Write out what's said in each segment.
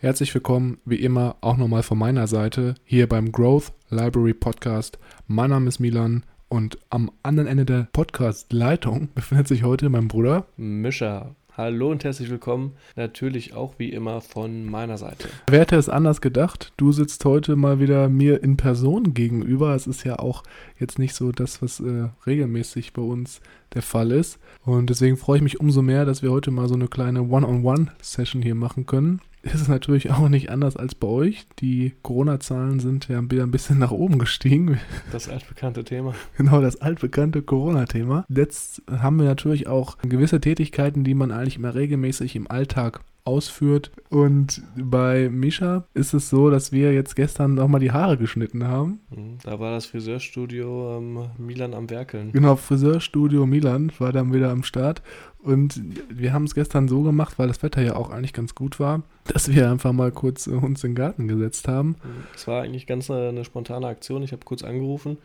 Herzlich willkommen, wie immer, auch nochmal von meiner Seite hier beim Growth Library Podcast. Mein Name ist Milan und am anderen Ende der Podcast-Leitung befindet sich heute mein Bruder Mischa. Hallo und herzlich willkommen. Natürlich auch wie immer von meiner Seite. Wer hätte es anders gedacht? Du sitzt heute mal wieder mir in Person gegenüber. Es ist ja auch jetzt nicht so das, was äh, regelmäßig bei uns der Fall ist. Und deswegen freue ich mich umso mehr, dass wir heute mal so eine kleine One-on-One-Session hier machen können ist es natürlich auch nicht anders als bei euch. Die Corona-Zahlen sind ja wieder ein bisschen nach oben gestiegen. Das altbekannte Thema. Genau, das altbekannte Corona-Thema. Jetzt haben wir natürlich auch gewisse Tätigkeiten, die man eigentlich immer regelmäßig im Alltag ausführt. Und bei Misha ist es so, dass wir jetzt gestern nochmal die Haare geschnitten haben. Mhm, da war das Friseurstudio ähm, Milan am Werkeln. Genau, Friseurstudio Milan war dann wieder am Start. Und wir haben es gestern so gemacht, weil das Wetter ja auch eigentlich ganz gut war, dass wir einfach mal kurz äh, uns in den Garten gesetzt haben. Es war eigentlich ganz eine, eine spontane Aktion. Ich habe kurz angerufen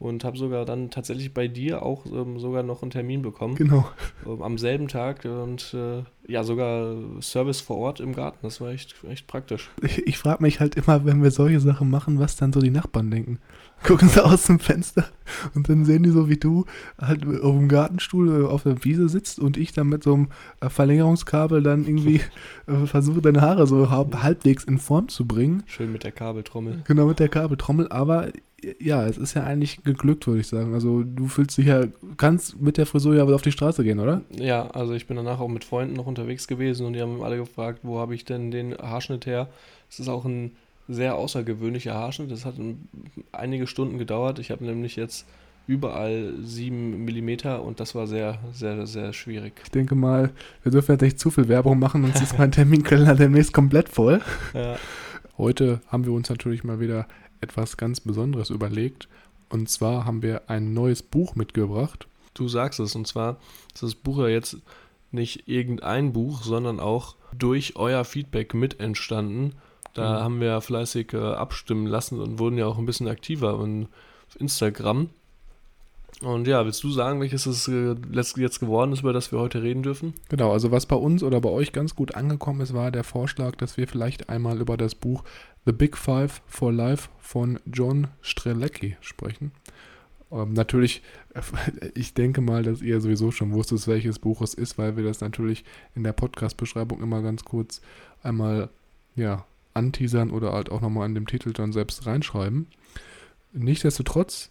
und habe sogar dann tatsächlich bei dir auch ähm, sogar noch einen Termin bekommen. Genau. Ähm, am selben Tag und äh, ja, sogar Service vor Ort im Garten. Das war echt, echt praktisch. Ich, ich frage mich halt immer, wenn wir solche Sachen machen, was dann so die Nachbarn denken. Gucken sie aus dem Fenster und dann sehen die so, wie du halt auf dem Gartenstuhl äh, auf der Wiese sitzt und ich dann mit so einem äh, Verlängerungskabel dann irgendwie äh, versuche, deine Haare so halbwegs in Form zu bringen. Schön mit der Kabeltrommel. Genau, mit der Kabeltrommel, aber ja, es ist ja eigentlich geglückt, würde ich sagen. Also du fühlst dich ja, kannst mit der Frisur ja auf die Straße gehen, oder? Ja, also ich bin danach auch mit Freunden noch unterwegs gewesen und die haben alle gefragt, wo habe ich denn den Haarschnitt her? Es ist auch ein sehr außergewöhnlicher Haarschnitt. Das hat einige Stunden gedauert. Ich habe nämlich jetzt überall 7 mm und das war sehr, sehr, sehr schwierig. Ich denke mal, wir dürfen jetzt nicht zu viel Werbung machen, sonst ist mein Terminkalender demnächst komplett voll. Ja. Heute haben wir uns natürlich mal wieder etwas ganz Besonderes überlegt. Und zwar haben wir ein neues Buch mitgebracht. Du sagst es, und zwar ist das Buch ja jetzt nicht irgendein Buch, sondern auch durch euer Feedback mit entstanden. Da mhm. haben wir fleißig äh, abstimmen lassen und wurden ja auch ein bisschen aktiver auf Instagram. Und ja, willst du sagen, welches es äh, jetzt geworden ist, über das wir heute reden dürfen? Genau, also was bei uns oder bei euch ganz gut angekommen ist, war der Vorschlag, dass wir vielleicht einmal über das Buch The Big Five for Life von John Strelecki sprechen. Ähm, natürlich, ich denke mal, dass ihr sowieso schon wusstet, welches Buch es ist, weil wir das natürlich in der Podcast-Beschreibung immer ganz kurz einmal ja, anteasern oder halt auch nochmal an dem Titel dann selbst reinschreiben. Nichtsdestotrotz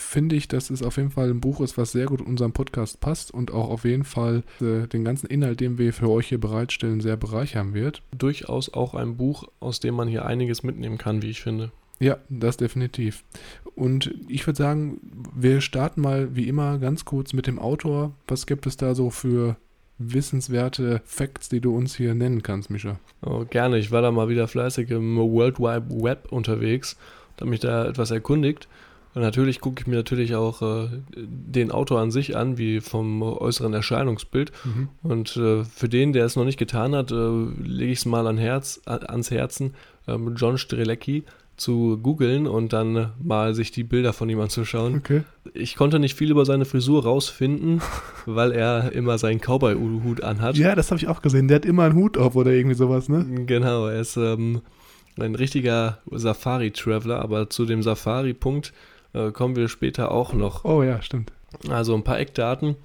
finde ich, dass es auf jeden Fall ein Buch ist, was sehr gut in unserem Podcast passt und auch auf jeden Fall äh, den ganzen Inhalt, den wir für euch hier bereitstellen, sehr bereichern wird. Durchaus auch ein Buch, aus dem man hier einiges mitnehmen kann, wie ich finde. Ja, das definitiv. Und ich würde sagen, wir starten mal wie immer ganz kurz mit dem Autor. Was gibt es da so für wissenswerte Facts, die du uns hier nennen kannst, Mischa? Oh, gerne. Ich war da mal wieder fleißig im World Wide Web unterwegs und habe mich da etwas erkundigt. Und natürlich gucke ich mir natürlich auch äh, den Autor an sich an, wie vom äußeren Erscheinungsbild. Mhm. Und äh, für den, der es noch nicht getan hat, äh, lege ich es mal an Herz, ans Herzen, ähm, John Strelecki zu googeln und dann mal sich die Bilder von ihm anzuschauen. Okay. Ich konnte nicht viel über seine Frisur rausfinden, weil er immer seinen Cowboy-Hut anhat. Ja, das habe ich auch gesehen. Der hat immer einen Hut auf oder irgendwie sowas, ne? Genau, er ist ähm, ein richtiger Safari-Traveler, aber zu dem Safari-Punkt äh, kommen wir später auch noch. Oh ja, stimmt. Also ein paar Eckdaten.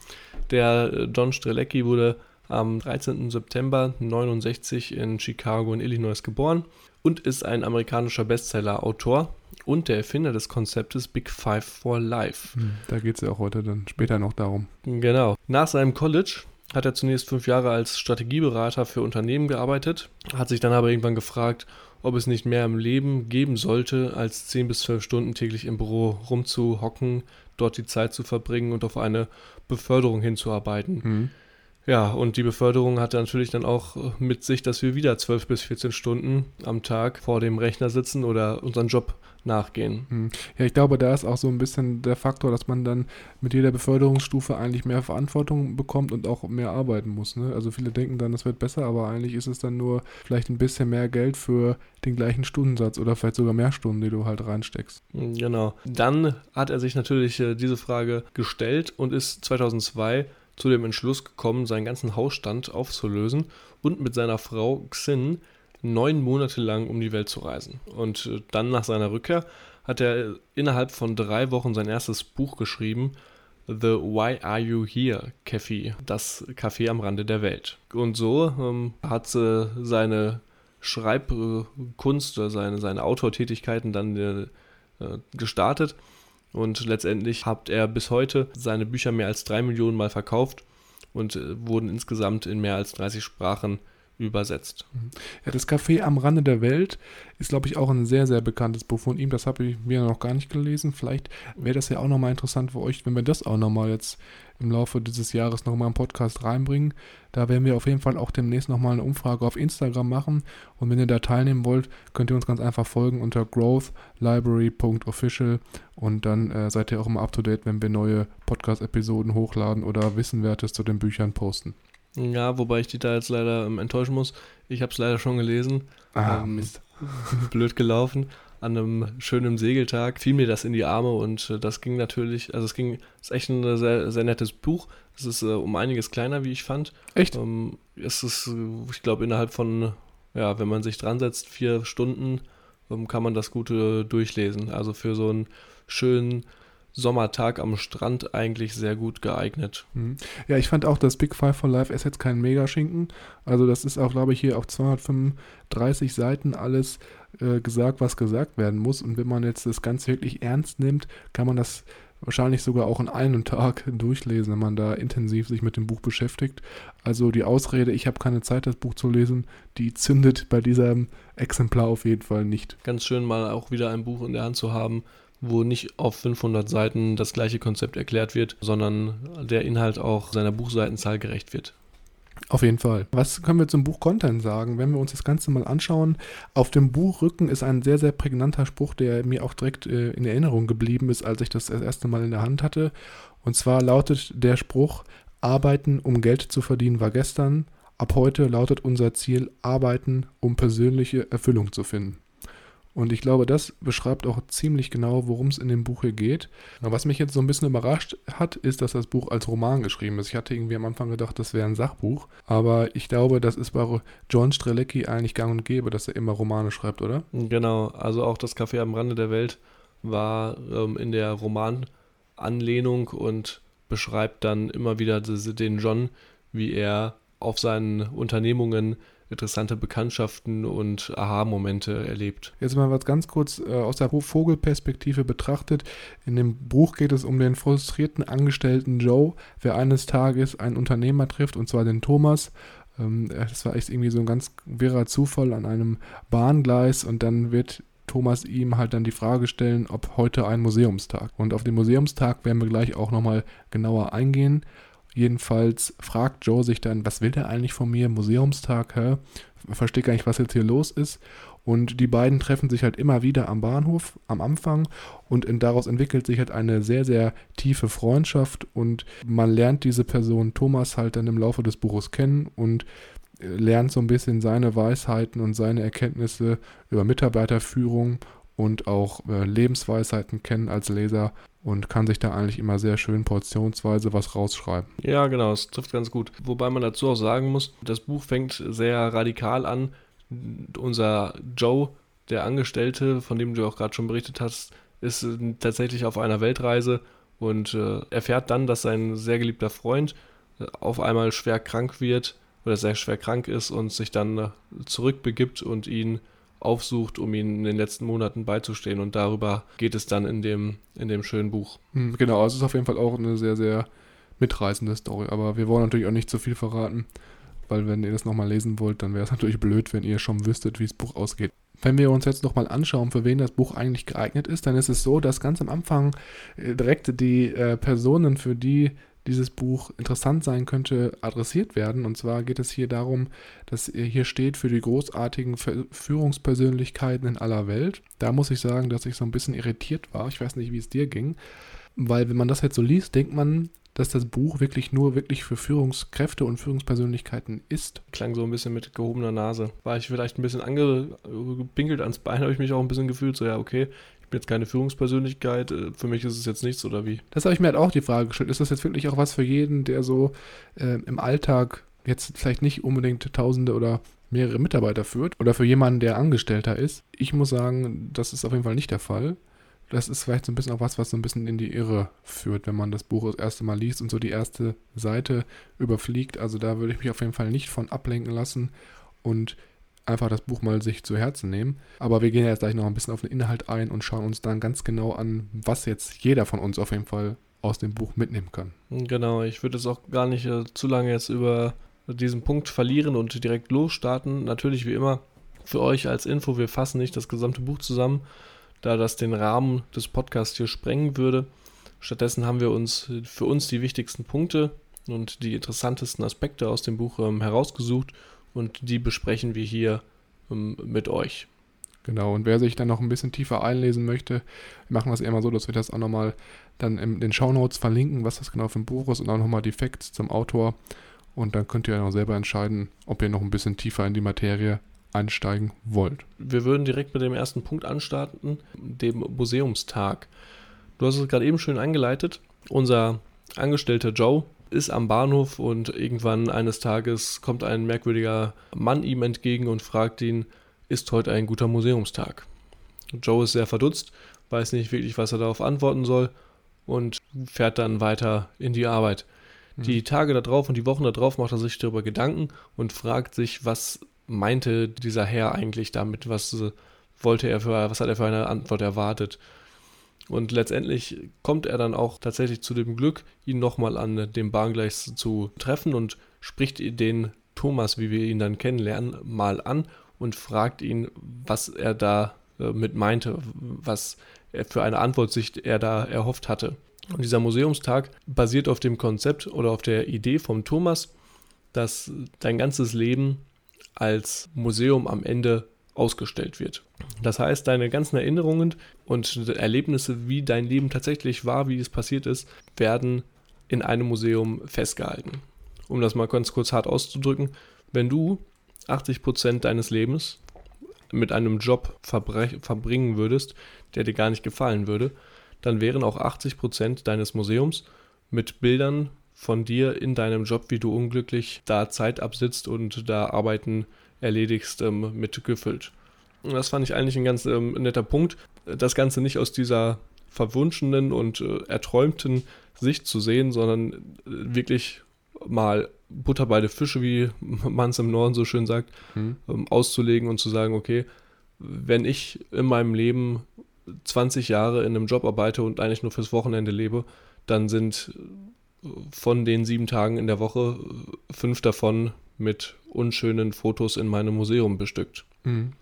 Der äh, John Strelecki wurde am 13. September 1969 in Chicago in Illinois geboren und ist ein amerikanischer Bestseller-Autor und der Erfinder des Konzeptes Big Five for Life. Hm, da geht es ja auch heute dann später noch darum. Genau. Nach seinem College hat er zunächst fünf Jahre als Strategieberater für Unternehmen gearbeitet, hat sich dann aber irgendwann gefragt, ob es nicht mehr im Leben geben sollte, als 10 bis 12 Stunden täglich im Büro rumzuhocken, dort die Zeit zu verbringen und auf eine Beförderung hinzuarbeiten. Mhm. Ja, und die Beförderung hatte natürlich dann auch mit sich, dass wir wieder 12 bis 14 Stunden am Tag vor dem Rechner sitzen oder unseren Job nachgehen. Hm. Ja, ich glaube, da ist auch so ein bisschen der Faktor, dass man dann mit jeder Beförderungsstufe eigentlich mehr Verantwortung bekommt und auch mehr arbeiten muss. Ne? Also viele denken dann, es wird besser, aber eigentlich ist es dann nur vielleicht ein bisschen mehr Geld für den gleichen Stundensatz oder vielleicht sogar mehr Stunden, die du halt reinsteckst. Hm, genau. Dann hat er sich natürlich äh, diese Frage gestellt und ist 2002 zu dem Entschluss gekommen, seinen ganzen Hausstand aufzulösen und mit seiner Frau Xin neun Monate lang um die Welt zu reisen. Und äh, dann nach seiner Rückkehr hat er innerhalb von drei Wochen sein erstes Buch geschrieben, The Why Are You Here Café, das Café am Rande der Welt. Und so ähm, hat äh, seine Schreibkunst oder seine, seine Autortätigkeiten dann äh, gestartet. Und letztendlich hat er bis heute seine Bücher mehr als drei Millionen Mal verkauft und äh, wurden insgesamt in mehr als 30 Sprachen übersetzt. Ja, das Café am Rande der Welt ist, glaube ich, auch ein sehr, sehr bekanntes Buch von ihm. Das habe ich mir noch gar nicht gelesen. Vielleicht wäre das ja auch nochmal interessant für euch, wenn wir das auch nochmal jetzt im Laufe dieses Jahres nochmal im Podcast reinbringen. Da werden wir auf jeden Fall auch demnächst nochmal eine Umfrage auf Instagram machen. Und wenn ihr da teilnehmen wollt, könnt ihr uns ganz einfach folgen unter growthlibrary.official und dann äh, seid ihr auch immer up to date, wenn wir neue Podcast-Episoden hochladen oder Wissenwertes zu den Büchern posten. Ja, wobei ich die da jetzt leider ähm, enttäuschen muss. Ich habe es leider schon gelesen. Ah, ähm, Mist. blöd gelaufen. An einem schönen Segeltag fiel mir das in die Arme und äh, das ging natürlich, also es ging, ist echt ein sehr, sehr nettes Buch. Es ist äh, um einiges kleiner, wie ich fand. Echt? Ähm, es ist, äh, ich glaube, innerhalb von, ja, wenn man sich dran setzt, vier Stunden, ähm, kann man das Gute durchlesen. Also für so einen schönen Sommertag am Strand eigentlich sehr gut geeignet. Mhm. Ja, ich fand auch, das Big Five for Life ist jetzt kein Megaschinken. Also das ist auch, glaube ich, hier auf 235 Seiten alles äh, gesagt, was gesagt werden muss. Und wenn man jetzt das Ganze wirklich ernst nimmt, kann man das wahrscheinlich sogar auch in einem Tag durchlesen, wenn man da intensiv sich mit dem Buch beschäftigt. Also die Ausrede, ich habe keine Zeit, das Buch zu lesen, die zündet bei diesem Exemplar auf jeden Fall nicht. Ganz schön mal auch wieder ein Buch in der Hand zu haben, wo nicht auf 500 Seiten das gleiche Konzept erklärt wird, sondern der Inhalt auch seiner Buchseitenzahl gerecht wird. Auf jeden Fall. Was können wir zum Buch Content sagen? Wenn wir uns das Ganze mal anschauen, auf dem Buchrücken ist ein sehr, sehr prägnanter Spruch, der mir auch direkt äh, in Erinnerung geblieben ist, als ich das das erste Mal in der Hand hatte. Und zwar lautet der Spruch, Arbeiten, um Geld zu verdienen, war gestern. Ab heute lautet unser Ziel, Arbeiten, um persönliche Erfüllung zu finden. Und ich glaube, das beschreibt auch ziemlich genau, worum es in dem Buch hier geht. Was mich jetzt so ein bisschen überrascht hat, ist, dass das Buch als Roman geschrieben ist. Ich hatte irgendwie am Anfang gedacht, das wäre ein Sachbuch. Aber ich glaube, das ist bei John Strelecki eigentlich gang und gäbe, dass er immer Romane schreibt, oder? Genau, also auch das Café am Rande der Welt war ähm, in der Romananlehnung und beschreibt dann immer wieder den John, wie er auf seinen Unternehmungen interessante Bekanntschaften und Aha-Momente erlebt. Jetzt mal was ganz kurz äh, aus der Vogelperspektive betrachtet. In dem Buch geht es um den frustrierten Angestellten Joe, der eines Tages einen Unternehmer trifft, und zwar den Thomas. Ähm, das war echt irgendwie so ein ganz wirrer Zufall an einem Bahngleis und dann wird Thomas ihm halt dann die Frage stellen, ob heute ein Museumstag. Und auf den Museumstag werden wir gleich auch nochmal genauer eingehen. Jedenfalls fragt Joe sich dann, was will der eigentlich von mir? Museumstag, hä? Versteht gar nicht, was jetzt hier los ist. Und die beiden treffen sich halt immer wieder am Bahnhof am Anfang und daraus entwickelt sich halt eine sehr, sehr tiefe Freundschaft und man lernt diese Person Thomas halt dann im Laufe des Buches kennen und äh, lernt so ein bisschen seine Weisheiten und seine Erkenntnisse über Mitarbeiterführung und auch äh, Lebensweisheiten kennen als Leser und kann sich da eigentlich immer sehr schön portionsweise was rausschreiben. Ja, genau, es trifft ganz gut. Wobei man dazu auch sagen muss, das Buch fängt sehr radikal an. Unser Joe, der Angestellte, von dem du auch gerade schon berichtet hast, ist äh, tatsächlich auf einer Weltreise und äh, erfährt dann, dass sein sehr geliebter Freund äh, auf einmal schwer krank wird oder sehr schwer krank ist und sich dann äh, zurückbegibt und ihn aufsucht, um ihnen in den letzten Monaten beizustehen. Und darüber geht es dann in dem, in dem schönen Buch. Hm, genau, also es ist auf jeden Fall auch eine sehr, sehr mitreißende Story. Aber wir wollen natürlich auch nicht zu viel verraten, weil wenn ihr das nochmal lesen wollt, dann wäre es natürlich blöd, wenn ihr schon wüsstet, wie das Buch ausgeht. Wenn wir uns jetzt nochmal anschauen, für wen das Buch eigentlich geeignet ist, dann ist es so, dass ganz am Anfang äh, direkt die äh, Personen, für die dieses Buch interessant sein könnte, adressiert werden. Und zwar geht es hier darum, dass hier steht für die großartigen Führungspersönlichkeiten in aller Welt. Da muss ich sagen, dass ich so ein bisschen irritiert war. Ich weiß nicht, wie es dir ging. Weil wenn man das jetzt so liest, denkt man, dass das Buch wirklich nur wirklich für Führungskräfte und Führungspersönlichkeiten ist. Klang so ein bisschen mit gehobener Nase. War ich vielleicht ein bisschen angepinkelt ans Bein, habe ich mich auch ein bisschen gefühlt, so ja, okay, ich bin jetzt keine Führungspersönlichkeit, äh, für mich ist es jetzt nichts oder wie? Das habe ich mir halt auch die Frage gestellt. Ist das jetzt wirklich auch was für jeden, der so äh, im Alltag jetzt vielleicht nicht unbedingt Tausende oder mehrere Mitarbeiter führt oder für jemanden, der Angestellter ist? Ich muss sagen, das ist auf jeden Fall nicht der Fall das ist vielleicht so ein bisschen auch was, was so ein bisschen in die Irre führt, wenn man das Buch das erste Mal liest und so die erste Seite überfliegt. Also da würde ich mich auf jeden Fall nicht von ablenken lassen und einfach das Buch mal sich zu Herzen nehmen. Aber wir gehen jetzt gleich noch ein bisschen auf den Inhalt ein und schauen uns dann ganz genau an, was jetzt jeder von uns auf jeden Fall aus dem Buch mitnehmen kann. Genau, ich würde es auch gar nicht äh, zu lange jetzt über diesen Punkt verlieren und direkt losstarten. Natürlich wie immer für euch als Info, wir fassen nicht das gesamte Buch zusammen, da das den Rahmen des Podcasts hier sprengen würde. Stattdessen haben wir uns für uns die wichtigsten Punkte und die interessantesten Aspekte aus dem Buch ähm, herausgesucht und die besprechen wir hier ähm, mit euch. Genau, und wer sich dann noch ein bisschen tiefer einlesen möchte, machen wir es immer so, dass wir das auch nochmal dann in den Shownotes verlinken, was das genau für ein Buch ist und auch nochmal die Facts zum Autor. Und dann könnt ihr ja auch selber entscheiden, ob ihr noch ein bisschen tiefer in die Materie einsteigen wollt. Wir würden direkt mit dem ersten Punkt anstarten, dem Museumstag. Du hast es gerade eben schön eingeleitet. Unser Angestellter Joe ist am Bahnhof und irgendwann eines Tages kommt ein merkwürdiger Mann ihm entgegen und fragt ihn, ist heute ein guter Museumstag? Joe ist sehr verdutzt, weiß nicht wirklich, was er darauf antworten soll und fährt dann weiter in die Arbeit. Die mhm. Tage darauf und die Wochen darauf macht er sich darüber Gedanken und fragt sich, was meinte dieser Herr eigentlich damit? Was wollte er für, was hat er für eine Antwort erwartet? Und letztendlich kommt er dann auch tatsächlich zu dem Glück, ihn nochmal an dem Bahngleis zu treffen und spricht den Thomas, wie wir ihn dann kennenlernen, mal an und fragt ihn, was er da äh, mit meinte, was er für eine Antwort sich er da erhofft hatte. Und dieser Museumstag basiert auf dem Konzept oder auf der Idee vom Thomas, dass dein ganzes Leben als Museum am Ende ausgestellt wird. Das heißt, deine ganzen Erinnerungen und Erlebnisse, wie dein Leben tatsächlich war, wie es passiert ist, werden in einem Museum festgehalten. Um das mal ganz kurz hart auszudrücken, wenn du 80% deines Lebens mit einem Job verbringen würdest, der dir gar nicht gefallen würde, dann wären auch 80% deines Museums mit Bildern von dir in deinem Job, wie du unglücklich da Zeit absitzt und da Arbeiten erledigst, ähm, mit gefüllt. Und das fand ich eigentlich ein ganz ähm, netter Punkt, das Ganze nicht aus dieser verwunschenen und äh, erträumten Sicht zu sehen, sondern äh, wirklich mal Butter bei der Fische, wie man es im Norden so schön sagt, hm. ähm, auszulegen und zu sagen, okay, wenn ich in meinem Leben 20 Jahre in einem Job arbeite und eigentlich nur fürs Wochenende lebe, dann sind von den sieben Tagen in der Woche fünf davon mit unschönen Fotos in meinem Museum bestückt. Mhm.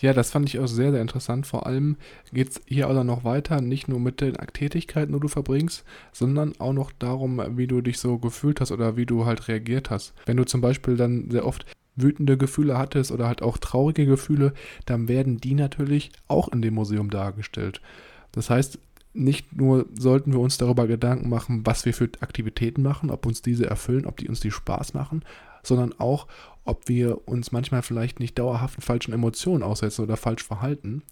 Ja, das fand ich auch sehr, sehr interessant. Vor allem geht es hier auch noch weiter, nicht nur mit den Tätigkeiten, die du verbringst, sondern auch noch darum, wie du dich so gefühlt hast oder wie du halt reagiert hast. Wenn du zum Beispiel dann sehr oft wütende Gefühle hattest oder halt auch traurige Gefühle, dann werden die natürlich auch in dem Museum dargestellt. Das heißt, nicht nur sollten wir uns darüber Gedanken machen, was wir für Aktivitäten machen, ob uns diese erfüllen, ob die uns die Spaß machen, sondern auch, ob wir uns manchmal vielleicht nicht dauerhaft falschen Emotionen aussetzen oder falsch verhalten.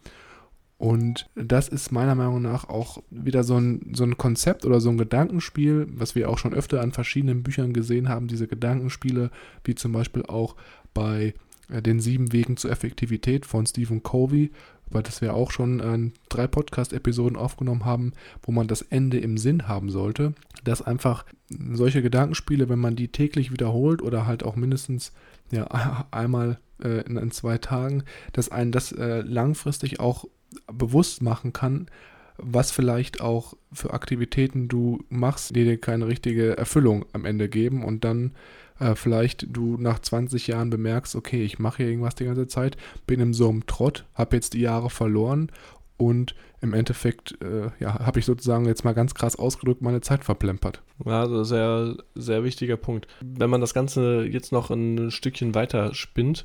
Und das ist meiner Meinung nach auch wieder so ein, so ein Konzept oder so ein Gedankenspiel, was wir auch schon öfter an verschiedenen Büchern gesehen haben, diese Gedankenspiele, wie zum Beispiel auch bei äh, den sieben Wegen zur Effektivität von Stephen Covey, weil das wir auch schon äh, drei Podcast-Episoden aufgenommen haben, wo man das Ende im Sinn haben sollte, dass einfach solche Gedankenspiele, wenn man die täglich wiederholt oder halt auch mindestens ja, einmal äh, in, in, zwei Tagen, dass einen das äh, langfristig auch bewusst machen kann, was vielleicht auch für Aktivitäten du machst, die dir keine richtige Erfüllung am Ende geben und dann äh, vielleicht du nach 20 Jahren bemerkst, okay, ich mache hier irgendwas die ganze Zeit, bin in so einem Trott, habe jetzt die Jahre verloren und im Endeffekt äh, ja, habe ich sozusagen jetzt mal ganz krass ausgedrückt meine Zeit verplempert. Also sehr, sehr wichtiger Punkt. Wenn man das Ganze jetzt noch ein Stückchen weiter spinnt,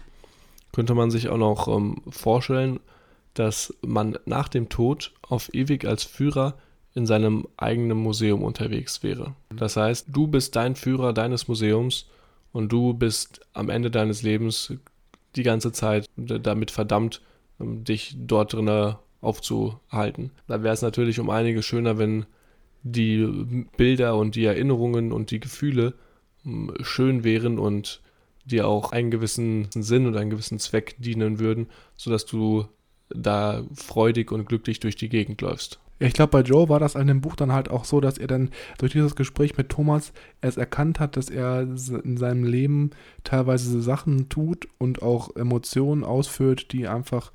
könnte man sich auch noch ähm, vorstellen, dass man nach dem Tod auf ewig als Führer in seinem eigenen Museum unterwegs wäre. Das heißt, du bist dein Führer deines Museums und du bist am Ende deines Lebens die ganze Zeit damit verdammt, ähm, dich dort drin aufzuhalten. Da wäre es natürlich um einiges schöner, wenn die Bilder und die Erinnerungen und die Gefühle ähm, schön wären und dir auch einen gewissen Sinn und einen gewissen Zweck dienen würden, sodass du da freudig und glücklich durch die Gegend läufst. Ich glaube, bei Joe war das an dem Buch dann halt auch so, dass er dann durch dieses Gespräch mit Thomas es erkannt hat, dass er in seinem Leben teilweise Sachen tut und auch Emotionen ausführt, die einfach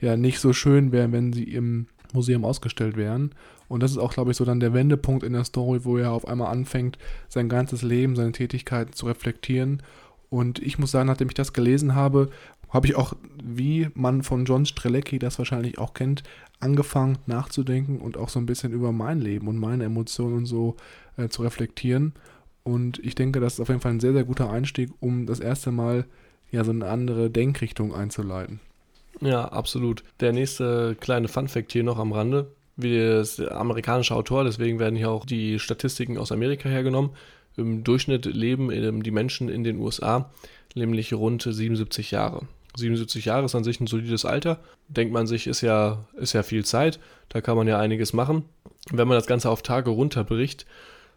ja nicht so schön wären, wenn sie im Museum ausgestellt wären. Und das ist auch, glaube ich, so dann der Wendepunkt in der Story, wo er auf einmal anfängt, sein ganzes Leben, seine Tätigkeiten zu reflektieren. Und ich muss sagen, nachdem ich das gelesen habe, habe ich auch, wie man von John Strelecki das wahrscheinlich auch kennt, angefangen nachzudenken und auch so ein bisschen über mein Leben und meine Emotionen und so äh, zu reflektieren. Und ich denke, das ist auf jeden Fall ein sehr, sehr guter Einstieg, um das erste Mal ja so eine andere Denkrichtung einzuleiten. Ja, absolut. Der nächste kleine Funfact hier noch am Rande. Wie das amerikanische Autor, deswegen werden hier auch die Statistiken aus Amerika hergenommen. Im Durchschnitt leben die Menschen in den USA nämlich rund 77 Jahre. 77 Jahre ist an sich ein solides Alter. Denkt man sich, ist ja, ist ja viel Zeit. Da kann man ja einiges machen. Wenn man das Ganze auf Tage runterbricht,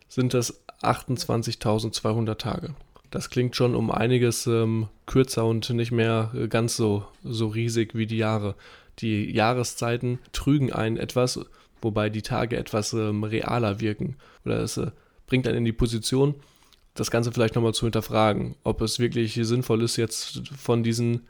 sind das 28.200 Tage. Das klingt schon um einiges ähm, kürzer und nicht mehr äh, ganz so, so riesig wie die Jahre. Die Jahreszeiten trügen einen etwas, wobei die Tage etwas ähm, realer wirken. Oder es äh, bringt einen in die Position, das Ganze vielleicht nochmal zu hinterfragen, ob es wirklich sinnvoll ist, jetzt von diesen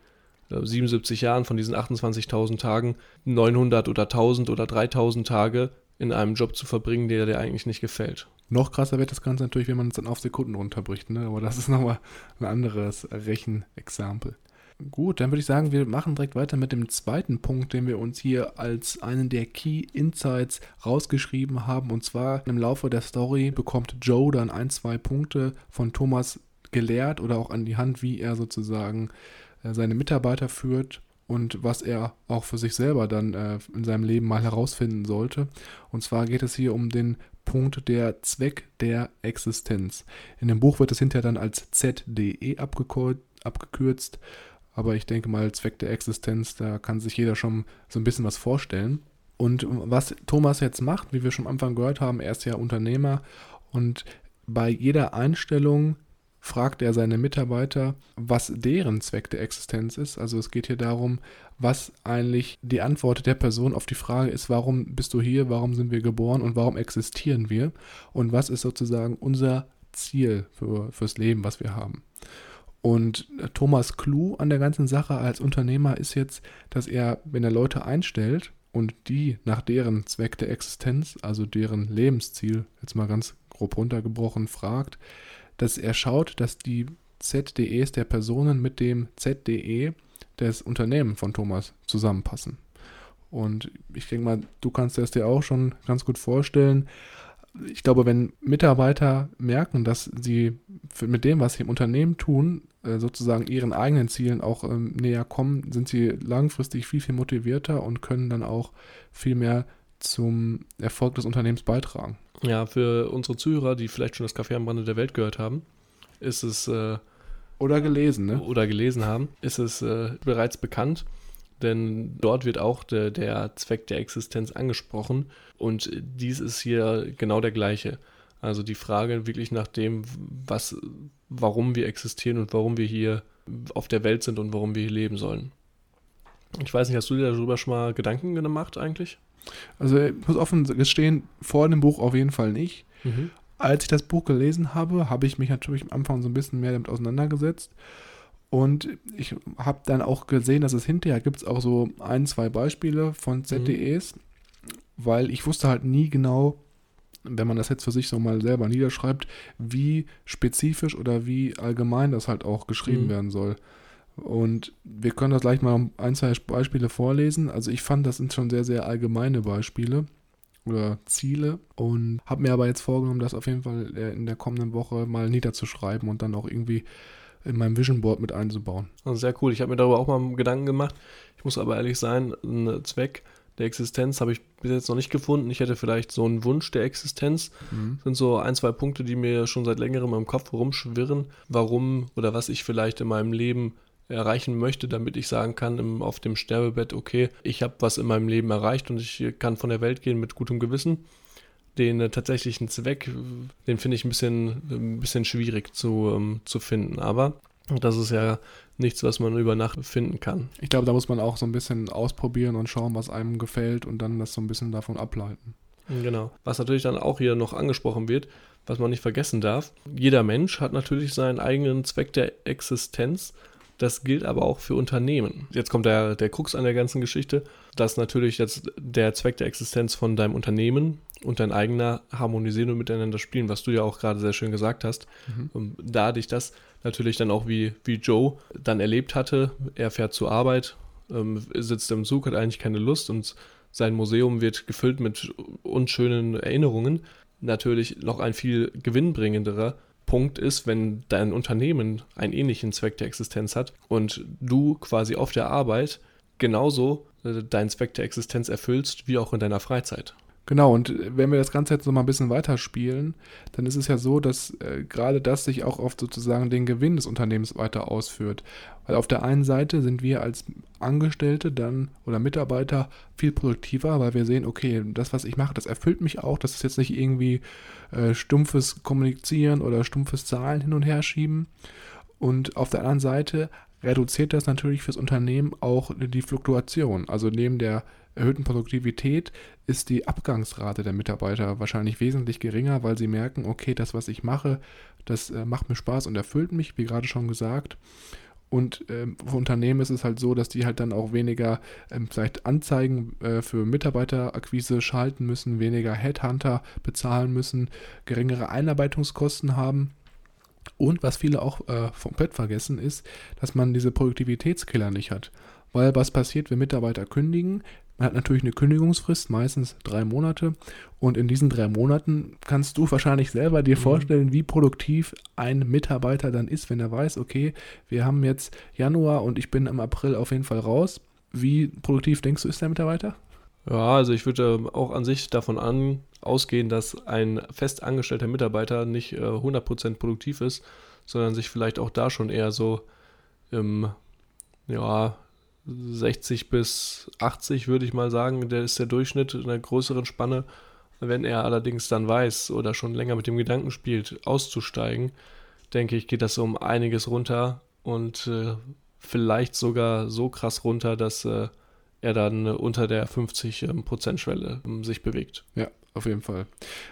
77 äh, Jahren, von diesen 28.000 Tagen 900 oder 1000 oder 3000 Tage in einem Job zu verbringen, der dir eigentlich nicht gefällt. Noch krasser wird das Ganze natürlich, wenn man es dann auf Sekunden runterbricht, ne? aber das ist nochmal ein anderes Rechenexempel. Gut, dann würde ich sagen, wir machen direkt weiter mit dem zweiten Punkt, den wir uns hier als einen der Key Insights rausgeschrieben haben. Und zwar im Laufe der Story bekommt Joe dann ein, zwei Punkte von Thomas gelehrt oder auch an die Hand, wie er sozusagen seine Mitarbeiter führt und was er auch für sich selber dann äh, in seinem Leben mal herausfinden sollte. Und zwar geht es hier um den Punkt der Zweck der Existenz. In dem Buch wird es hinterher dann als ZDE abgekürzt, aber ich denke mal, Zweck der Existenz, da kann sich jeder schon so ein bisschen was vorstellen. Und was Thomas jetzt macht, wie wir schon am Anfang gehört haben, er ist ja Unternehmer und bei jeder Einstellung fragt er seine Mitarbeiter, was deren Zweck der Existenz ist. Also es geht hier darum, was eigentlich die Antwort der Person auf die Frage ist, warum bist du hier, warum sind wir geboren und warum existieren wir und was ist sozusagen unser Ziel für, fürs Leben, was wir haben. Und Thomas Clou an der ganzen Sache als Unternehmer ist jetzt, dass er, wenn er Leute einstellt und die nach deren Zweck der Existenz, also deren Lebensziel, jetzt mal ganz grob runtergebrochen, fragt, dass er schaut, dass die ZDEs der Personen mit dem ZDE des Unternehmens von Thomas zusammenpassen. Und ich denke mal, du kannst das dir auch schon ganz gut vorstellen. Ich glaube, wenn Mitarbeiter merken, dass sie mit dem, was sie im Unternehmen tun, äh, sozusagen ihren eigenen Zielen auch ähm, näher kommen, sind sie langfristig viel, viel motivierter und können dann auch viel mehr zum Erfolg des Unternehmens beitragen. Ja, für unsere Zuhörer, die vielleicht schon das Café am Rande der Welt gehört haben, ist es. Äh, oder gelesen, ne? Oder gelesen haben, ist es äh, bereits bekannt, denn dort wird auch de, der Zweck der Existenz angesprochen und dies ist hier genau der gleiche. Also die Frage wirklich nach dem, was, warum wir existieren und warum wir hier auf der Welt sind und warum wir hier leben sollen. Ich weiß nicht, hast du dir darüber schon mal Gedanken gemacht eigentlich? Also ich muss offen gestehen, vor dem Buch auf jeden Fall nicht. Mhm. Als ich das Buch gelesen habe, habe ich mich natürlich am Anfang so ein bisschen mehr damit auseinandergesetzt. Und ich habe dann auch gesehen, dass es hinterher gibt es auch so ein, zwei Beispiele von ZDEs, mhm. weil ich wusste halt nie genau, wenn man das jetzt für sich so mal selber niederschreibt, wie spezifisch oder wie allgemein das halt auch geschrieben mhm. werden soll. Und wir können das gleich mal ein, zwei Beispiele vorlesen. Also ich fand, das sind schon sehr, sehr allgemeine Beispiele oder Ziele und habe mir aber jetzt vorgenommen, das auf jeden Fall äh, in der kommenden Woche mal niederzuschreiben und dann auch irgendwie in meinem Vision Board mit einzubauen. Also sehr cool. Ich habe mir darüber auch mal Gedanken gemacht. Ich muss aber ehrlich sein, einen Zweck der Existenz habe ich bis jetzt noch nicht gefunden. Ich hätte vielleicht so einen Wunsch der Existenz. Mhm. sind so ein, zwei Punkte, die mir schon seit längerem im Kopf rumschwirren, warum oder was ich vielleicht in meinem Leben erreichen möchte, damit ich sagen kann im, auf dem Sterbebett, okay, ich habe was in meinem Leben erreicht und ich kann von der Welt gehen mit gutem Gewissen. Den äh, tatsächlichen Zweck, den finde ich ein bisschen, ein bisschen schwierig zu, ähm, zu finden. Aber das ist ja nichts, was man über Nacht finden kann. Ich glaube, da muss man auch so ein bisschen ausprobieren und schauen, was einem gefällt und dann das so ein bisschen davon ableiten. Genau. Was natürlich dann auch hier noch angesprochen wird, was man nicht vergessen darf. Jeder Mensch hat natürlich seinen eigenen Zweck der Existenz. Das gilt aber auch für Unternehmen. Jetzt kommt der, der Krux an der ganzen Geschichte, dass natürlich jetzt der Zweck der Existenz von deinem Unternehmen und dein eigener harmonisieren und miteinander spielen, was du ja auch gerade sehr schön gesagt hast. Mhm. Da dich das natürlich dann auch wie, wie Joe dann erlebt hatte, er fährt zur Arbeit, ähm, sitzt im Zug, hat eigentlich keine Lust und sein Museum wird gefüllt mit unschönen Erinnerungen. Natürlich noch ein viel gewinnbringenderer Punkt ist, wenn dein Unternehmen einen ähnlichen Zweck der Existenz hat und du quasi auf der Arbeit genauso äh, deinen Zweck der Existenz erfüllst, wie auch in deiner Freizeit. Genau, und wenn wir das Ganze jetzt nochmal ein bisschen weiterspielen, dann ist es ja so, dass äh, gerade das sich auch auf sozusagen den Gewinn des Unternehmens weiter ausführt. Weil auf der einen Seite sind wir als Angestellte dann oder Mitarbeiter viel produktiver, weil wir sehen, okay, das, was ich mache, das erfüllt mich auch. Das ist jetzt nicht irgendwie äh, stumpfes Kommunizieren oder stumpfes Zahlen hin und her schieben. Und auf der anderen Seite reduziert das natürlich fürs Unternehmen auch die Fluktuation. Also neben der erhöhten Produktivität ist die Abgangsrate der Mitarbeiter wahrscheinlich wesentlich geringer, weil sie merken, okay, das, was ich mache, das äh, macht mir Spaß und erfüllt mich, wie gerade schon gesagt. Und ähm, für Unternehmen ist es halt so, dass die halt dann auch weniger ähm, vielleicht Anzeigen äh, für Mitarbeiterakquise schalten müssen, weniger Headhunter bezahlen müssen, geringere Einarbeitungskosten haben. Und was viele auch äh, komplett vergessen ist, dass man diese Produktivitätskiller nicht hat. Weil was passiert, wenn Mitarbeiter kündigen? Man hat natürlich eine Kündigungsfrist, meistens drei Monate. Und in diesen drei Monaten kannst du wahrscheinlich selber dir mhm. vorstellen, wie produktiv ein Mitarbeiter dann ist, wenn er weiß, okay, wir haben jetzt Januar und ich bin im April auf jeden Fall raus. Wie produktiv denkst du, ist der Mitarbeiter? Ja, also ich würde auch an sich davon an, ausgehen, dass ein fest angestellter Mitarbeiter nicht äh, 100% produktiv ist, sondern sich vielleicht auch da schon eher so im ja, 60 bis 80 würde ich mal sagen, der ist der Durchschnitt in einer größeren Spanne. Wenn er allerdings dann weiß oder schon länger mit dem Gedanken spielt, auszusteigen, denke ich, geht das um einiges runter und äh, vielleicht sogar so krass runter, dass äh, er dann unter der 50%-Schwelle ähm, sich bewegt. Ja, auf jeden Fall.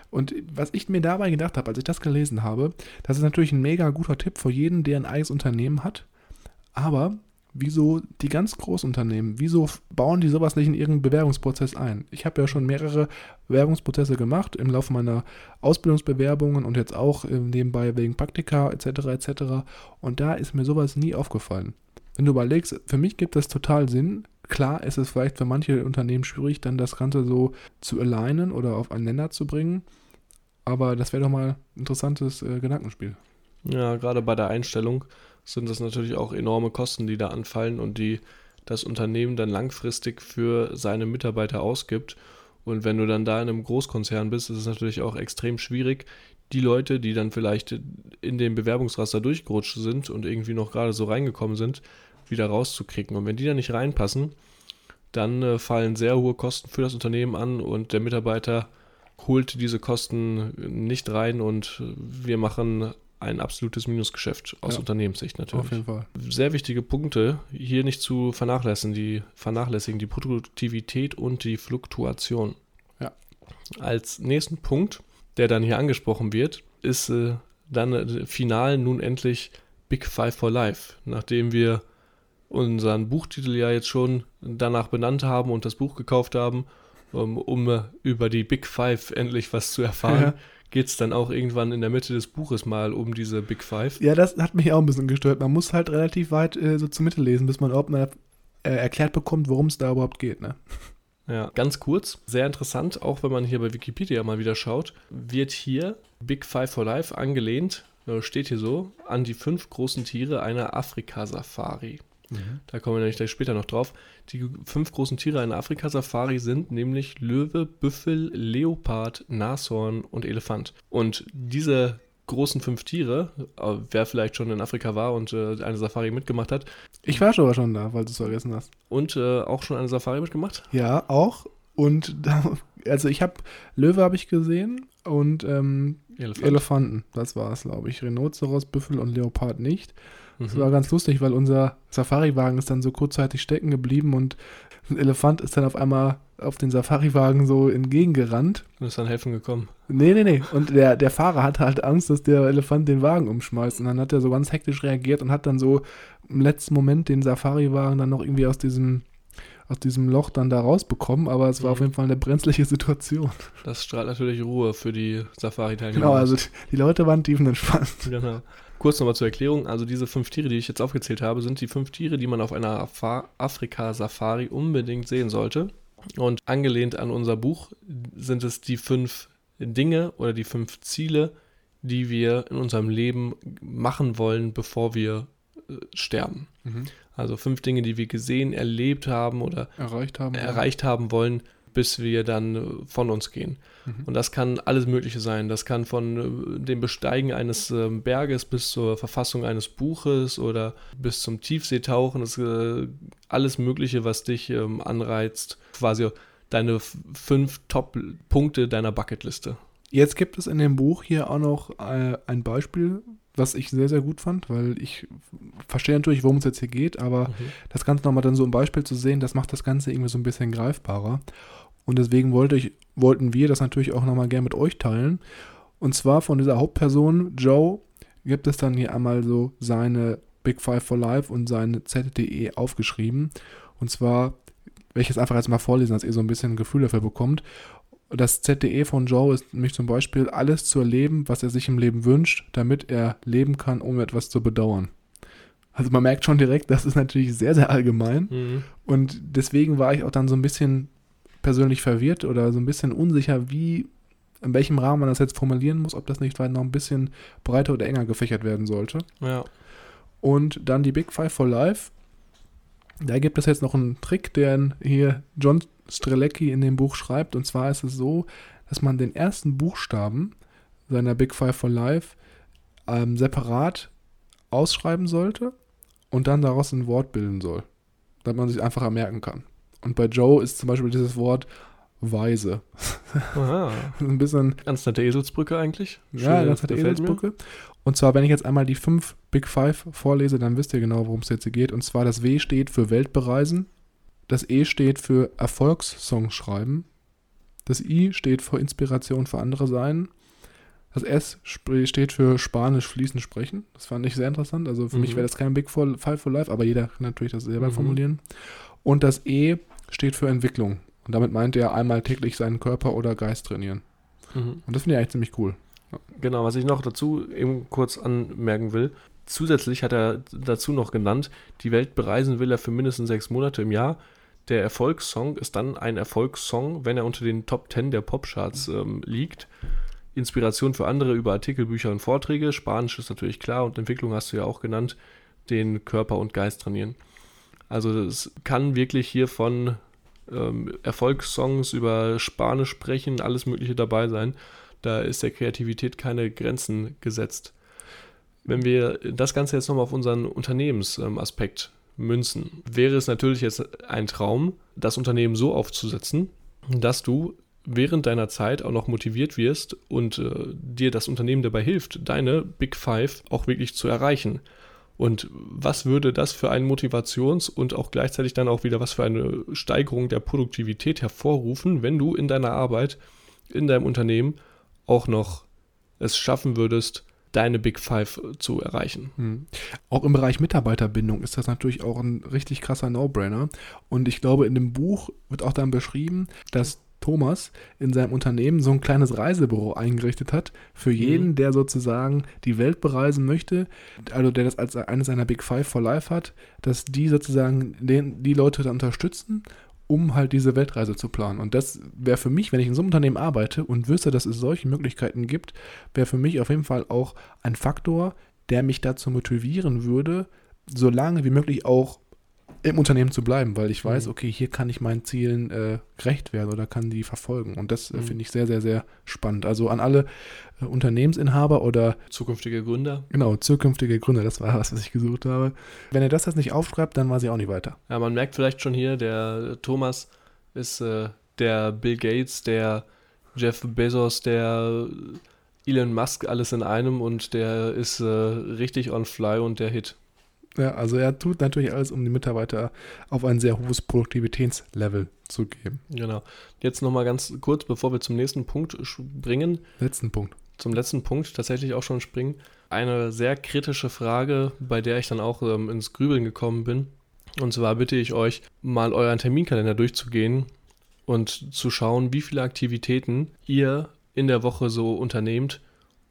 Und was ich mir dabei gedacht habe, als ich das gelesen habe, das ist natürlich ein mega guter Tipp für jeden, der ein eigenes Unternehmen hat. Aber wieso die ganz Großunternehmen, wieso bauen die sowas nicht in ihren Bewerbungsprozess ein? Ich habe ja schon mehrere Bewerbungsprozesse gemacht im Laufe meiner Ausbildungsbewerbungen und jetzt auch äh, nebenbei wegen Praktika etc. etc. Und da ist mir sowas nie aufgefallen. Wenn du überlegst, für mich gibt das total Sinn. Klar ist es vielleicht für manche Unternehmen schwierig, dann das Ganze so zu alignen oder auf einen Nenner zu bringen. Aber das wäre doch mal ein interessantes äh, Gedankenspiel. Ja, gerade bei der Einstellung sind das natürlich auch enorme Kosten, die da anfallen und die das Unternehmen dann langfristig für seine Mitarbeiter ausgibt. Und wenn du dann da in einem Großkonzern bist, ist es natürlich auch extrem schwierig, die Leute, die dann vielleicht in den Bewerbungsraster durchgerutscht sind und irgendwie noch gerade so reingekommen sind, wieder rauszukriegen. Und wenn die da nicht reinpassen, dann äh, fallen sehr hohe Kosten für das Unternehmen an und der Mitarbeiter holt diese Kosten nicht rein und wir machen ein absolutes Minusgeschäft aus ja, Unternehmenssicht natürlich. Auf jeden Fall. Sehr wichtige Punkte hier nicht zu vernachlässigen, die vernachlässigen die Produktivität und die Fluktuation. Ja. Als nächsten Punkt, der dann hier angesprochen wird, ist äh, dann äh, final nun endlich Big Five for Life, nachdem wir unseren Buchtitel ja jetzt schon danach benannt haben und das Buch gekauft haben, um, um über die Big Five endlich was zu erfahren. Ja geht es dann auch irgendwann in der Mitte des Buches mal um diese Big Five. Ja, das hat mich auch ein bisschen gestört. Man muss halt relativ weit äh, so zur Mitte lesen, bis man überhaupt mal äh, erklärt bekommt, worum es da überhaupt geht. Ne? Ja, ganz kurz, sehr interessant, auch wenn man hier bei Wikipedia mal wieder schaut, wird hier Big Five for Life angelehnt, äh, steht hier so, an die fünf großen Tiere einer Afrika-Safari. Mhm. Da kommen wir nämlich gleich später noch drauf. Die fünf großen Tiere einer Afrika-Safari sind nämlich Löwe, Büffel, Leopard, Nashorn und Elefant. Und diese großen fünf Tiere, äh, wer vielleicht schon in Afrika war und äh, eine Safari mitgemacht hat. Ich war schon, schon da, weil du es vergessen hast. Und äh, auch schon eine Safari mitgemacht? Ja, auch. Und da, also ich habe Löwe habe ich gesehen und ähm, Elefant. Elefanten, das war es, glaube ich. Rhinoceros, Büffel und Leopard nicht. Das mhm. war ganz lustig, weil unser Safari-Wagen ist dann so kurzzeitig stecken geblieben und ein Elefant ist dann auf einmal auf den Safari-Wagen so entgegengerannt. Und ist dann helfen gekommen. Nee, nee, nee. Und der, der Fahrer hatte halt Angst, dass der Elefant den Wagen umschmeißt. Und dann hat er so ganz hektisch reagiert und hat dann so im letzten Moment den Safari-Wagen dann noch irgendwie aus diesem aus diesem Loch dann da rausbekommen, aber es war mhm. auf jeden Fall eine brenzliche Situation. Das strahlt natürlich Ruhe für die Safari-Teilnehmer. Genau, also die, die Leute waren tiefenentspannt. Genau. Kurz nochmal zur Erklärung, also diese fünf Tiere, die ich jetzt aufgezählt habe, sind die fünf Tiere, die man auf einer Afrika-Safari unbedingt sehen sollte. Und angelehnt an unser Buch sind es die fünf Dinge oder die fünf Ziele, die wir in unserem Leben machen wollen, bevor wir äh, sterben. Mhm. Also fünf Dinge, die wir gesehen, erlebt haben oder erreicht haben, erreicht haben wollen, bis wir dann äh, von uns gehen. Mhm. Und das kann alles Mögliche sein. Das kann von äh, dem Besteigen eines ähm, Berges bis zur Verfassung eines Buches oder bis zum Tiefseetauchen. Das ist äh, alles Mögliche, was dich ähm, anreizt. Quasi deine fünf Top-Punkte deiner Bucketliste. Jetzt gibt es in dem Buch hier auch noch ein Beispiel, was ich sehr, sehr gut fand, weil ich verstehe natürlich, worum es jetzt hier geht, aber mhm. das Ganze nochmal dann so im Beispiel zu sehen, das macht das Ganze irgendwie so ein bisschen greifbarer. Und deswegen wollte ich, wollten wir das natürlich auch nochmal gerne mit euch teilen. Und zwar von dieser Hauptperson, Joe, gibt es dann hier einmal so seine Big Five for Life und seine ZDE aufgeschrieben. Und zwar, welches einfach jetzt mal vorlesen, dass ihr so ein bisschen ein Gefühl dafür bekommt. Das ZDE von Joe ist nämlich zum Beispiel alles zu erleben, was er sich im Leben wünscht, damit er leben kann, ohne etwas zu bedauern. Also man merkt schon direkt, das ist natürlich sehr, sehr allgemein. Mhm. Und deswegen war ich auch dann so ein bisschen persönlich verwirrt oder so ein bisschen unsicher, wie, in welchem Rahmen man das jetzt formulieren muss, ob das nicht weit noch ein bisschen breiter oder enger gefächert werden sollte. Ja. Und dann die Big Five for Life. Da gibt es jetzt noch einen Trick, den hier John Strelecki in dem Buch schreibt. Und zwar ist es so, dass man den ersten Buchstaben seiner Big Five for Life ähm, separat ausschreiben sollte und dann daraus ein Wort bilden soll, damit man sich einfacher merken kann. Und bei Joe ist zum Beispiel dieses Wort weise. Aha. ein bisschen. Ganz nette Eselsbrücke eigentlich. ja, ganz nette Eselsbrücke. Mir. Und zwar, wenn ich jetzt einmal die fünf Big Five vorlese, dann wisst ihr genau, worum es jetzt hier geht. Und zwar das W steht für Weltbereisen. Das E steht für Erfolgssong schreiben. Das I steht für Inspiration für andere sein. Das S steht für Spanisch fließend sprechen. Das fand ich sehr interessant. Also für mhm. mich wäre das kein Big Five for Life, aber jeder kann natürlich das selber mhm. formulieren. Und das E steht für Entwicklung. Und damit meint er einmal täglich seinen Körper oder Geist trainieren. Mhm. Und das finde ich eigentlich ziemlich cool. Genau, was ich noch dazu eben kurz anmerken will. Zusätzlich hat er dazu noch genannt, die Welt bereisen will er für mindestens sechs Monate im Jahr. Der Erfolgssong ist dann ein Erfolgssong, wenn er unter den Top 10 der Popcharts ähm, liegt. Inspiration für andere über Artikel, Bücher und Vorträge. Spanisch ist natürlich klar und Entwicklung hast du ja auch genannt. Den Körper und Geist trainieren. Also es kann wirklich hier von ähm, Erfolgssongs über Spanisch sprechen, alles Mögliche dabei sein. Da ist der Kreativität keine Grenzen gesetzt. Wenn wir das Ganze jetzt nochmal auf unseren Unternehmensaspekt münzen, wäre es natürlich jetzt ein Traum, das Unternehmen so aufzusetzen, dass du während deiner Zeit auch noch motiviert wirst und äh, dir das Unternehmen dabei hilft, deine Big Five auch wirklich zu erreichen. Und was würde das für einen Motivations- und auch gleichzeitig dann auch wieder was für eine Steigerung der Produktivität hervorrufen, wenn du in deiner Arbeit, in deinem Unternehmen auch noch es schaffen würdest, deine Big Five zu erreichen. Hm. Auch im Bereich Mitarbeiterbindung ist das natürlich auch ein richtig krasser No-Brainer. Und ich glaube, in dem Buch wird auch dann beschrieben, dass Thomas in seinem Unternehmen so ein kleines Reisebüro eingerichtet hat für jeden, mhm. der sozusagen die Welt bereisen möchte, also der das als eine seiner Big Five for Life hat, dass die sozusagen den, die Leute da unterstützen um halt diese Weltreise zu planen. Und das wäre für mich, wenn ich in so einem Unternehmen arbeite und wüsste, dass es solche Möglichkeiten gibt, wäre für mich auf jeden Fall auch ein Faktor, der mich dazu motivieren würde, so lange wie möglich auch im Unternehmen zu bleiben, weil ich weiß, mhm. okay, hier kann ich meinen Zielen äh, gerecht werden oder kann die verfolgen. Und das äh, mhm. finde ich sehr, sehr, sehr spannend. Also an alle äh, Unternehmensinhaber oder zukünftige Gründer. Genau, zukünftige Gründer, das war was, was ich gesucht habe. Wenn ihr das jetzt nicht aufschreibt, dann weiß ich auch nicht weiter. Ja, man merkt vielleicht schon hier, der Thomas ist äh, der Bill Gates, der Jeff Bezos, der Elon Musk, alles in einem und der ist äh, richtig on fly und der Hit. Ja, also er tut natürlich alles, um die Mitarbeiter auf ein sehr hohes Produktivitätslevel zu geben. Genau. Jetzt nochmal ganz kurz, bevor wir zum nächsten Punkt springen. Letzten Punkt. Zum letzten Punkt tatsächlich auch schon springen. Eine sehr kritische Frage, bei der ich dann auch ähm, ins Grübeln gekommen bin. Und zwar bitte ich euch, mal euren Terminkalender durchzugehen und zu schauen, wie viele Aktivitäten ihr in der Woche so unternehmt,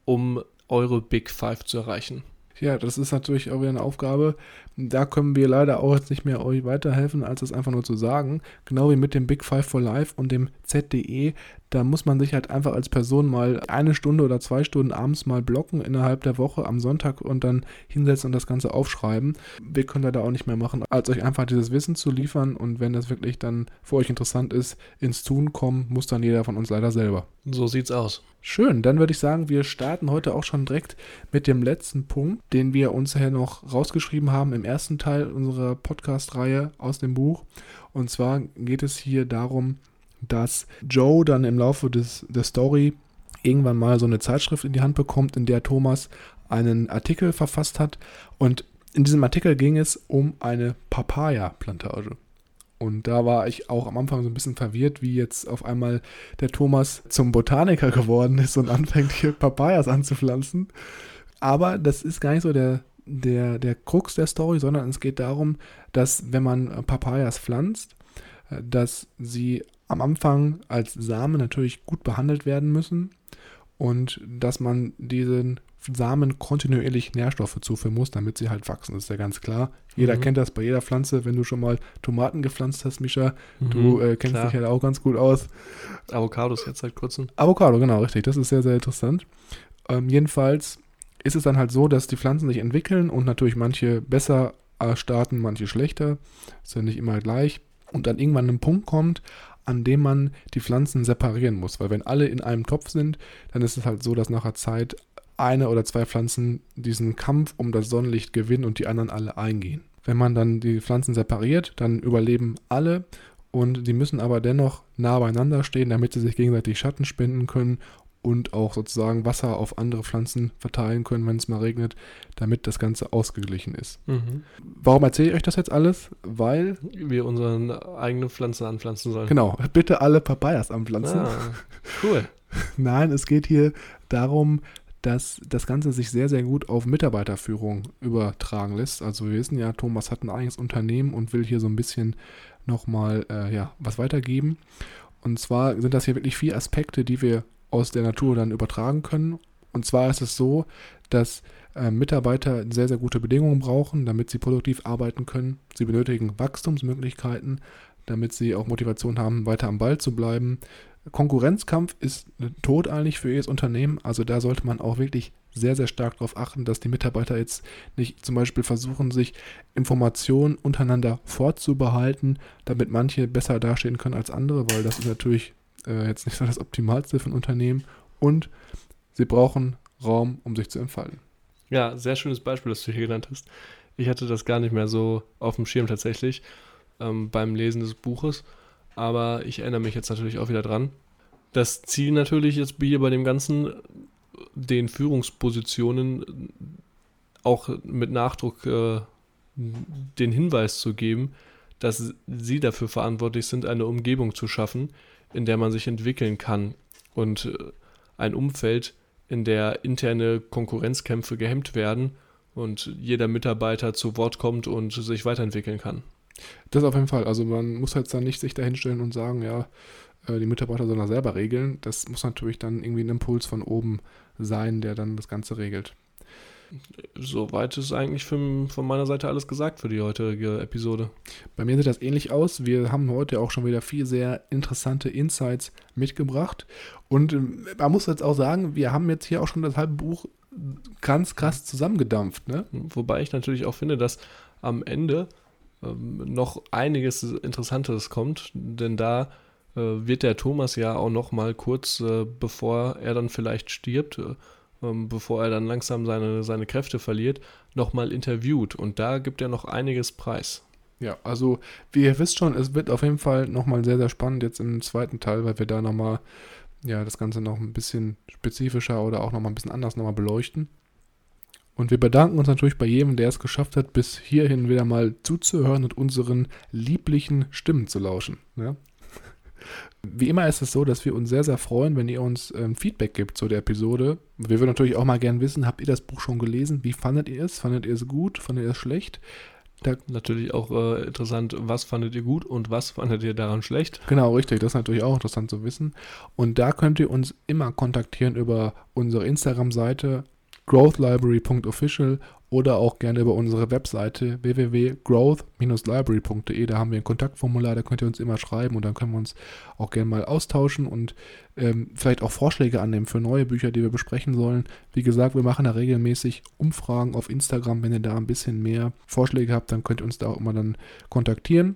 um eure Big Five zu erreichen. Ja, das ist natürlich auch wieder eine Aufgabe. Da können wir leider auch jetzt nicht mehr euch weiterhelfen, als es einfach nur zu sagen. Genau wie mit dem Big Five for Life und dem ZDE. Da muss man sich halt einfach als Person mal eine Stunde oder zwei Stunden abends mal blocken innerhalb der Woche am Sonntag und dann hinsetzen und das Ganze aufschreiben. Wir können da auch nicht mehr machen, als euch einfach dieses Wissen zu liefern und wenn das wirklich dann für euch interessant ist, ins Tun kommen, muss dann jeder von uns leider selber. So sieht's aus. Schön, dann würde ich sagen, wir starten heute auch schon direkt mit dem letzten Punkt, den wir uns hier noch rausgeschrieben haben im ersten Teil unserer Podcast-Reihe aus dem Buch. Und zwar geht es hier darum, dass Joe dann im Laufe des, der Story irgendwann mal so eine Zeitschrift in die Hand bekommt, in der Thomas einen Artikel verfasst hat. Und in diesem Artikel ging es um eine Papaya-Plantage. Und da war ich auch am Anfang so ein bisschen verwirrt, wie jetzt auf einmal der Thomas zum Botaniker geworden ist und anfängt hier Papayas anzupflanzen. Aber das ist gar nicht so der, der, der Krux der Story, sondern es geht darum, dass wenn man Papayas pflanzt, äh, dass sie am Anfang als Samen natürlich gut behandelt werden müssen und dass man diesen Samen kontinuierlich Nährstoffe zuführen muss, damit sie halt wachsen. Das ist ja ganz klar. Jeder mhm. kennt das bei jeder Pflanze. Wenn du schon mal Tomaten gepflanzt hast, Mischa, mhm, du äh, kennst klar. dich ja auch ganz gut aus. Avocados jetzt seit kurzem. Avocado, genau, richtig. Das ist sehr, sehr interessant. Ähm, jedenfalls ist es dann halt so, dass die Pflanzen sich entwickeln und natürlich manche besser äh, starten, manche schlechter. Ist ja nicht immer gleich. Und dann irgendwann ein Punkt kommt, an dem man die Pflanzen separieren muss. Weil wenn alle in einem Topf sind, dann ist es halt so, dass nachher Zeit eine oder zwei Pflanzen diesen Kampf um das Sonnenlicht gewinnen und die anderen alle eingehen. Wenn man dann die Pflanzen separiert, dann überleben alle und die müssen aber dennoch nah beieinander stehen, damit sie sich gegenseitig Schatten spenden können und auch sozusagen Wasser auf andere Pflanzen verteilen können, wenn es mal regnet, damit das Ganze ausgeglichen ist. Mhm. Warum erzähle ich euch das jetzt alles? Weil wir unsere eigenen Pflanzen anpflanzen sollen. Genau, bitte alle Papayas anpflanzen. Ah, cool. Nein, es geht hier darum, dass das Ganze sich sehr, sehr gut auf Mitarbeiterführung übertragen lässt. Also wir wissen ja, Thomas hat ein eigenes Unternehmen und will hier so ein bisschen nochmal äh, ja, was weitergeben. Und zwar sind das hier wirklich vier Aspekte, die wir aus der Natur dann übertragen können. Und zwar ist es so, dass äh, Mitarbeiter sehr, sehr gute Bedingungen brauchen, damit sie produktiv arbeiten können. Sie benötigen Wachstumsmöglichkeiten, damit sie auch Motivation haben, weiter am Ball zu bleiben. Konkurrenzkampf ist tot eigentlich für jedes Unternehmen. Also da sollte man auch wirklich sehr, sehr stark darauf achten, dass die Mitarbeiter jetzt nicht zum Beispiel versuchen, sich Informationen untereinander vorzubehalten, damit manche besser dastehen können als andere, weil das ist natürlich äh, jetzt nicht so das Optimalste für ein Unternehmen. Und sie brauchen Raum, um sich zu entfalten. Ja, sehr schönes Beispiel, das du hier genannt hast. Ich hatte das gar nicht mehr so auf dem Schirm tatsächlich ähm, beim Lesen des Buches aber ich erinnere mich jetzt natürlich auch wieder dran. Das Ziel natürlich jetzt hier bei dem Ganzen, den Führungspositionen auch mit Nachdruck äh, den Hinweis zu geben, dass sie dafür verantwortlich sind, eine Umgebung zu schaffen, in der man sich entwickeln kann und äh, ein Umfeld, in der interne Konkurrenzkämpfe gehemmt werden und jeder Mitarbeiter zu Wort kommt und sich weiterentwickeln kann. Das auf jeden Fall. Also man muss jetzt dann nicht sich dahinstellen und sagen, ja, äh, die Mitarbeiter sollen das selber regeln. Das muss natürlich dann irgendwie ein Impuls von oben sein, der dann das Ganze regelt. Soweit ist eigentlich von meiner Seite alles gesagt für die heutige Episode. Bei mir sieht das ähnlich aus. Wir haben heute auch schon wieder viel sehr interessante Insights mitgebracht. Und äh, man muss jetzt auch sagen, wir haben jetzt hier auch schon das halbe Buch ganz krass zusammengedampft. Ne? Wobei ich natürlich auch finde, dass am Ende ähm, noch einiges Interessantes kommt, denn da äh, wird der Thomas ja auch noch mal kurz, äh, bevor er dann vielleicht stirbt, äh, ähm, bevor er dann langsam seine, seine Kräfte verliert, nochmal interviewt. Und da gibt er noch einiges preis. Ja, also wie ihr wisst schon, es wird auf jeden Fall nochmal sehr, sehr spannend jetzt im zweiten Teil, weil wir da nochmal ja, das Ganze noch ein bisschen spezifischer oder auch nochmal ein bisschen anders nochmal beleuchten. Und wir bedanken uns natürlich bei jedem, der es geschafft hat, bis hierhin wieder mal zuzuhören und unseren lieblichen Stimmen zu lauschen. Ja? Wie immer ist es so, dass wir uns sehr, sehr freuen, wenn ihr uns ähm, Feedback gibt zu der Episode. Wir würden natürlich auch mal gerne wissen, habt ihr das Buch schon gelesen? Wie fandet ihr es? Fandet ihr es gut? Fandet ihr es schlecht? Da natürlich auch äh, interessant, was fandet ihr gut und was fandet ihr daran schlecht? Genau, richtig. Das ist natürlich auch interessant zu wissen. Und da könnt ihr uns immer kontaktieren über unsere Instagram-Seite growthlibrary.official oder auch gerne über unsere Webseite www.growth-library.de. Da haben wir ein Kontaktformular, da könnt ihr uns immer schreiben und dann können wir uns auch gerne mal austauschen und ähm, vielleicht auch Vorschläge annehmen für neue Bücher, die wir besprechen sollen. Wie gesagt, wir machen da regelmäßig Umfragen auf Instagram. Wenn ihr da ein bisschen mehr Vorschläge habt, dann könnt ihr uns da auch immer dann kontaktieren.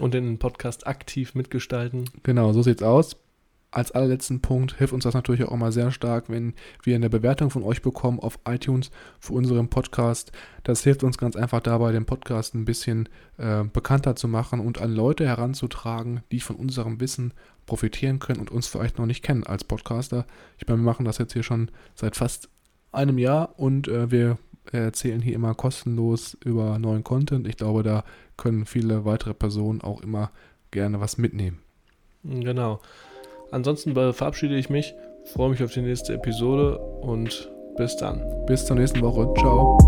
Und den Podcast aktiv mitgestalten. Genau, so sieht's aus als allerletzten Punkt hilft uns das natürlich auch mal sehr stark, wenn wir eine Bewertung von euch bekommen auf iTunes für unseren Podcast. Das hilft uns ganz einfach dabei, den Podcast ein bisschen äh, bekannter zu machen und an Leute heranzutragen, die von unserem Wissen profitieren können und uns vielleicht noch nicht kennen als Podcaster. Ich meine, wir machen das jetzt hier schon seit fast einem Jahr und äh, wir erzählen hier immer kostenlos über neuen Content. Ich glaube, da können viele weitere Personen auch immer gerne was mitnehmen. Genau. Ansonsten verabschiede ich mich, freue mich auf die nächste Episode und bis dann. Bis zur nächsten Woche. Ciao.